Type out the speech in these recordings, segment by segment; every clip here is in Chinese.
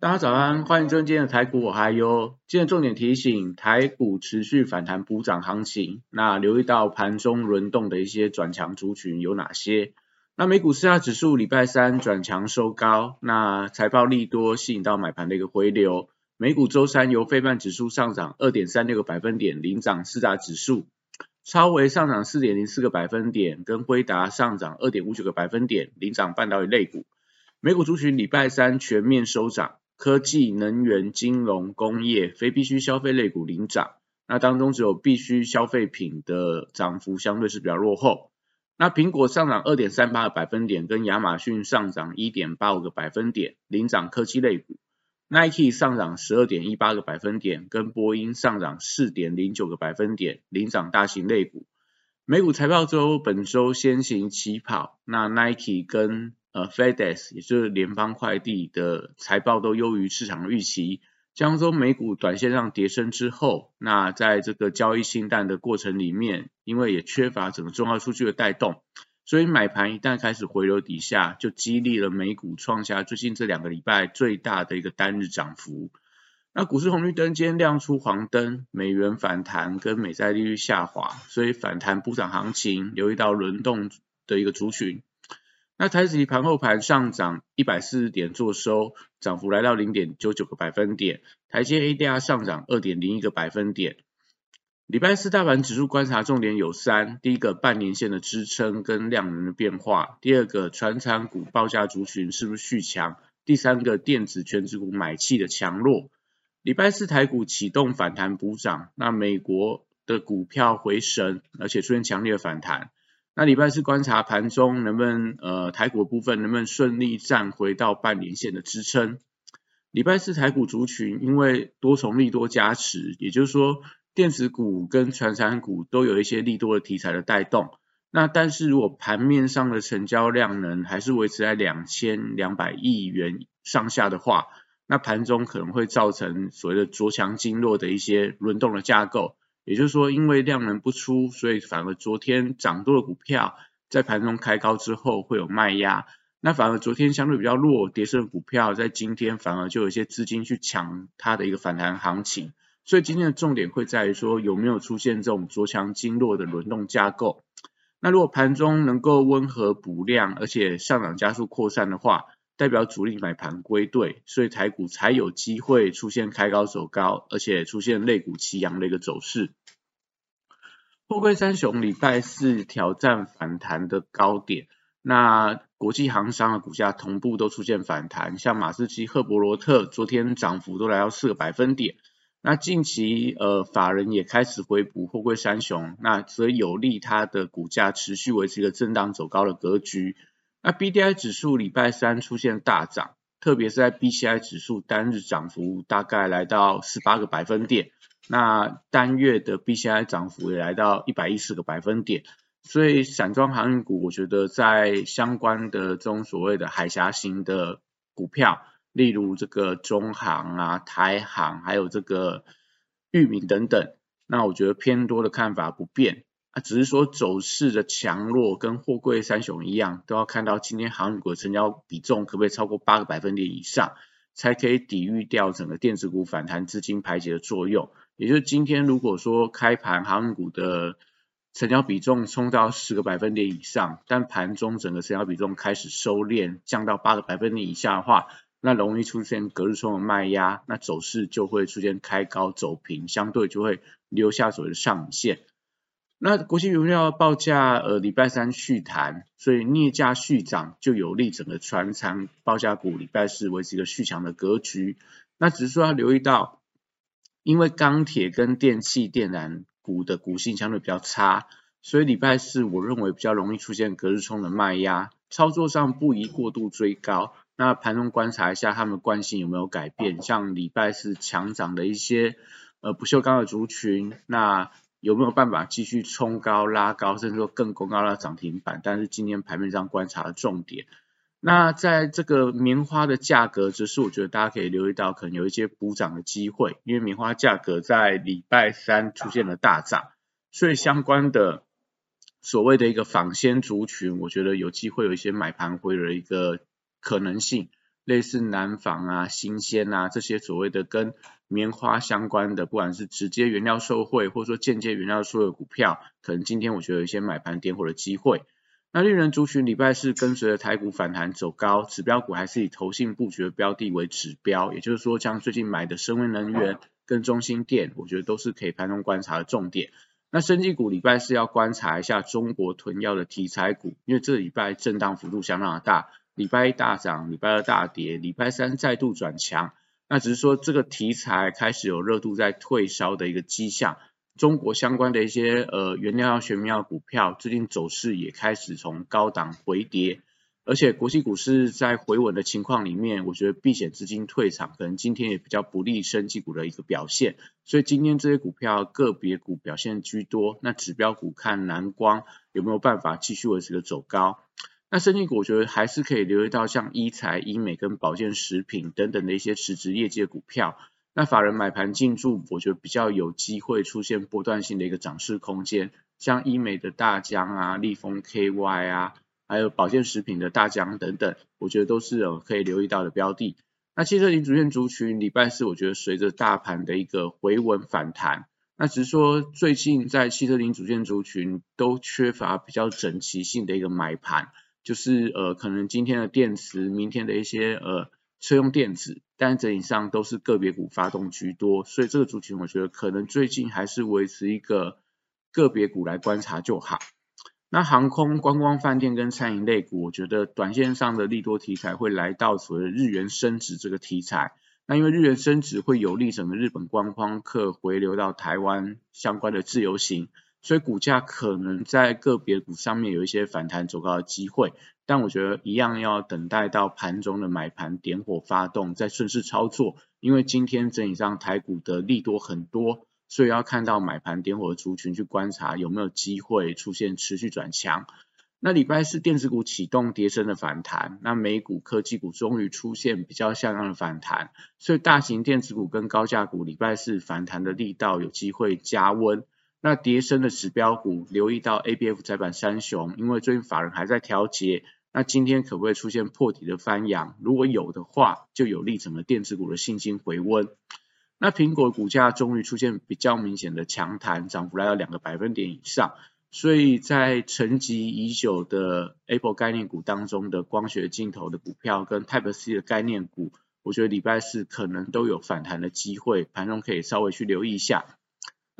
大家早安，欢迎收听今天的台股我嗨哟。今天重点提醒，台股持续反弹补涨行情，那留意到盘中轮动的一些转强族群有哪些？那美股四大指数礼拜三转强收高，那财报利多吸引到买盘的一个回流。美股周三由非半指数上涨二点三六个百分点领涨四大指数，超微上涨四点零四个百分点，跟辉达上涨二点五九个百分点领涨半导体类股。美股族群礼拜三全面收涨。科技、能源、金融、工业、非必需消费类股领涨，那当中只有必需消费品的涨幅相对是比较落后。那苹果上涨二点三八个百分点，跟亚马逊上涨一点八五个百分点，领涨科技类股。Nike 上涨十二点一八个百分点，跟波音上涨四点零九个百分点，领涨大型类股。美股财报周本周先行起跑，那 Nike 跟呃，FedEx 也就是联邦快递的财报都优于市场预期，加上美股短线上跌升之后，那在这个交易清淡的过程里面，因为也缺乏整个重要数据的带动，所以买盘一旦开始回流底下，就激励了美股创下最近这两个礼拜最大的一个单日涨幅。那股市红绿灯今天亮出黄灯，美元反弹跟美债利率下滑，所以反弹补涨行情留意到轮动的一个族群。那台指期盘后盘上涨一百四十点，做收，涨幅来到零点九九个百分点。台积 ADR 上涨二点零一个百分点。礼拜四大盘指数观察重点有三：第一个半年线的支撑跟量能的变化；第二个传产股报价族群是不是续强；第三个电子全指股买气的强弱。礼拜四台股启动反弹补涨，那美国的股票回升，而且出现强烈的反弹。那礼拜四观察盘中能不能呃台股部分能不能顺利站回到半年线的支撑？礼拜四台股族群因为多重利多加持，也就是说电子股跟传产股都有一些利多的题材的带动。那但是如果盘面上的成交量能还是维持在两千两百亿元上下的话，那盘中可能会造成所谓的着强经弱的一些轮动的架构。也就是说，因为量能不出，所以反而昨天涨多的股票在盘中开高之后会有卖压。那反而昨天相对比较弱跌升的股票，在今天反而就有一些资金去抢它的一个反弹行情。所以今天的重点会在于说有没有出现这种着强经弱的轮动架构。那如果盘中能够温和补量，而且上涨加速扩散的话，代表主力买盘归队，所以台股才有机会出现开高走高，而且出现肋骨齐扬的一个走势。货柜三雄礼拜四挑战反弹的高点，那国际航商的股价同步都出现反弹，像马士基、赫伯罗特昨天涨幅都来到四个百分点。那近期呃法人也开始回补货柜三雄，那则有利它的股价持续维持一个震荡走高的格局。那 B D I 指数礼拜三出现大涨，特别是在 B C I 指数单日涨幅大概来到十八个百分点，那单月的 B C I 涨幅也来到一百一十个百分点，所以散装航运股，我觉得在相关的这种所谓的海峡型的股票，例如这个中航啊、台航，还有这个裕民等等，那我觉得偏多的看法不变。啊，只是说走势的强弱跟货柜三雄一样，都要看到今天航运股的成交比重可不可以超过八个百分点以上，才可以抵御掉整个电子股反弹资金排解的作用。也就是今天如果说开盘航运股的成交比重冲到十个百分点以上，但盘中整个成交比重开始收敛，降到八个百分点以下的话，那容易出现隔日冲的卖压，那走势就会出现开高走平，相对就会留下所谓的上影线。那国际原料报价呃礼拜三续谈，所以镍价续涨就有利整个船厂报价股礼拜四维持一个续强的格局。那只是说要留意到，因为钢铁跟电器电缆股的股性相对比较差，所以礼拜四我认为比较容易出现隔日冲的卖压，操作上不宜过度追高。那盘中观察一下他们的惯性有没有改变，像礼拜四强涨的一些呃不锈钢的族群，那有没有办法继续冲高拉高，甚至说更攻高到涨停板？但是今天盘面上观察的重点。那在这个棉花的价格，则是我觉得大家可以留意到，可能有一些补涨的机会，因为棉花价格在礼拜三出现了大涨，所以相关的所谓的一个纺纤族群，我觉得有机会有一些买盘回的一个可能性，类似南纺啊、新鲜啊这些所谓的跟棉花相关的，不管是直接原料受惠，或者说间接原料受惠的股票，可能今天我觉得有一些买盘点火的机会。那绿人族群礼拜四跟随着台股反弹走高，指标股还是以投信布局的标的为指标，也就是说，像最近买的深威能源跟中心电，我觉得都是可以盘中观察的重点。那生技股礼拜四要观察一下中国囤药的题材股，因为这礼拜震荡幅度相当的大，礼拜一大涨，礼拜二大跌，礼拜三再度转强，那只是说这个题材开始有热度在退烧的一个迹象。中国相关的一些呃原料药、玄妙股票，最近走势也开始从高档回跌，而且国际股市在回稳的情况里面，我觉得避险资金退场，可能今天也比较不利生技股的一个表现，所以今天这些股票个别股表现居多，那指标股看蓝光有没有办法继续维持的走高，那生技股我觉得还是可以留意到像医材、医美跟保健食品等等的一些实质业界股票。那法人买盘进驻，我觉得比较有机会出现波段性的一个涨势空间，像医美的大疆啊、立丰 KY 啊，还有保健食品的大疆等等，我觉得都是有可以留意到的标的。那汽车零组件族群礼拜四，我觉得随着大盘的一个回稳反弹，那只是说最近在汽车零组件族群都缺乏比较整齐性的一个买盘，就是呃可能今天的电池，明天的一些呃。车用电子，但整体上都是个别股发动居多，所以这个族群我觉得可能最近还是维持一个个别股来观察就好。那航空、观光、饭店跟餐饮类股，我觉得短线上的利多题材会来到所谓的日元升值这个题材。那因为日元升值会有利整个日本观光客回流到台湾相关的自由行。所以股价可能在个别股上面有一些反弹走高的机会，但我觉得一样要等待到盘中的买盘点火发动再顺势操作，因为今天整体上台股的利多很多，所以要看到买盘点火的族群去观察有没有机会出现持续转强。那礼拜四电子股启动跌升的反弹，那美股科技股终于出现比较像样的反弹，所以大型电子股跟高价股礼拜四反弹的力道有机会加温。那跌升的指标股，留意到 A B F 窄板三雄，因为最近法人还在调节，那今天可不可以出现破底的翻扬？如果有的话，就有利整个电子股的信心回温。那苹果股价终于出现比较明显的强弹，涨幅来到两个百分点以上，所以在沉寂已久的 Apple 概念股当中的光学镜头的股票跟 Type C 的概念股，我觉得礼拜四可能都有反弹的机会，盘中可以稍微去留意一下。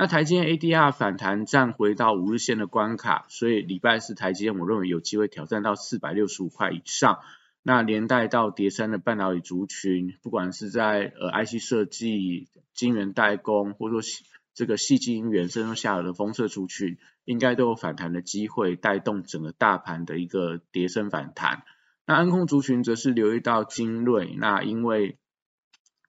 那台积电 ADR 反弹站回到五日线的关卡，所以礼拜四台积电我认为有机会挑战到四百六十五块以上。那连带到叠三的半导体族群，不管是在呃 IC 设计、晶圆代工，或者说这个细晶圆、甚至下游的封测族群，应该都有反弹的机会，带动整个大盘的一个叠升反弹。那安控族群则是留意到精锐，那因为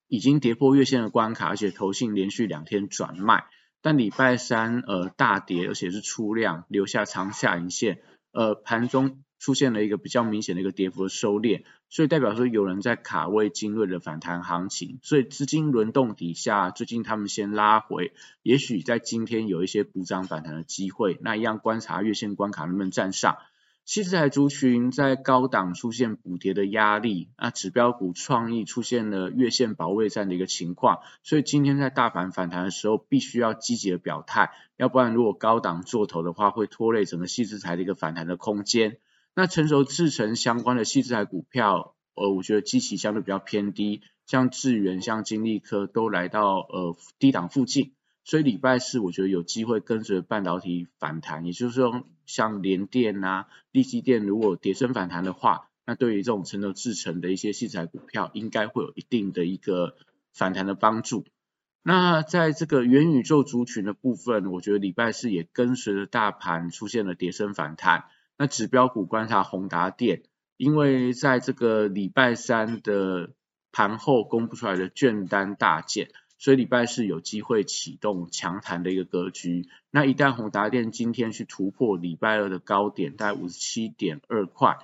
已经跌破月线的关卡，而且投信连续两天转卖。但礼拜三呃大跌，而且是出量，留下长下影线，呃盘中出现了一个比较明显的一个跌幅收敛，所以代表说有人在卡位精锐的反弹行情，所以资金轮动底下，最近他们先拉回，也许在今天有一些补涨反弹的机会，那一样观察月线关卡能不能站上。七字台族群在高档出现补跌的压力，那指标股创意出现了月线保卫战的一个情况，所以今天在大盘反弹的时候，必须要积极的表态，要不然如果高档做头的话，会拖累整个细字台的一个反弹的空间。那成熟制成相关的细字台股票，呃，我觉得基期相对比较偏低，像智源、像金利科都来到呃低档附近。所以礼拜四我觉得有机会跟随半导体反弹，也就是说像联电啊、力积电如果跌升反弹的话，那对于这种成熟制成的一些器材股票，应该会有一定的一个反弹的帮助。那在这个元宇宙族群的部分，我觉得礼拜四也跟随着大盘出现了跌升反弹。那指标股观察宏达电，因为在这个礼拜三的盘后公布出来的券单大减。所以礼拜四有机会启动强弹的一个格局。那一旦宏达电今天去突破礼拜二的高点，大概五十七点二块，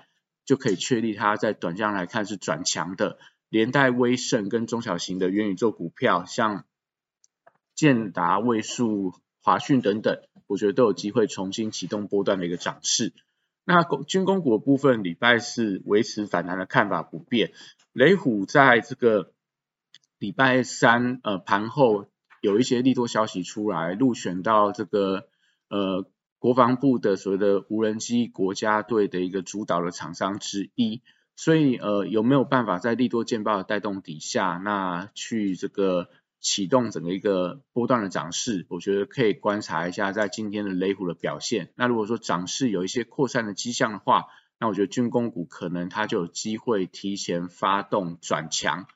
就可以确立它在短线来看是转强的。连带威盛跟中小型的元宇宙股票，像建达、位数、华讯等等，我觉得都有机会重新启动波段的一个涨势。那军工股部分，礼拜四维持反弹的看法不变。雷虎在这个礼拜三呃盘后有一些利多消息出来，入选到这个呃国防部的所谓的无人机国家队的一个主导的厂商之一。所以呃有没有办法在利多见报的带动底下，那去这个启动整个一个波段的涨势？我觉得可以观察一下在今天的雷虎的表现。那如果说涨势有一些扩散的迹象的话，那我觉得军工股可能它就有机会提前发动转强。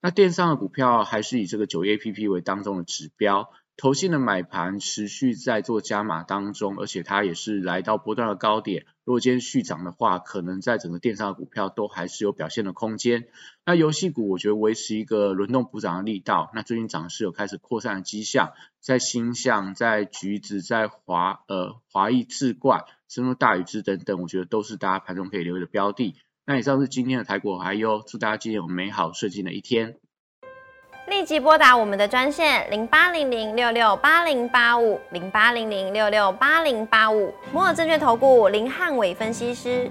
那电商的股票还是以这个九 A P P 为当中的指标。投信的买盘持续在做加码当中，而且它也是来到波段的高点。如果今天续涨的话，可能在整个电商的股票都还是有表现的空间。那游戏股我觉得维持一个轮动补涨的力道。那最近涨势有开始扩散的迹象，在星象、在橘子、在华呃华裔智冠、深入大禹之等等，我觉得都是大家盘中可以留意的标的。那以上是今天的台股还有，祝大家今天有美好顺心的一天。立即拨打我们的专线零八零零六六八零八五零八零零六六八零八五摩尔证券投顾林汉伟分析师。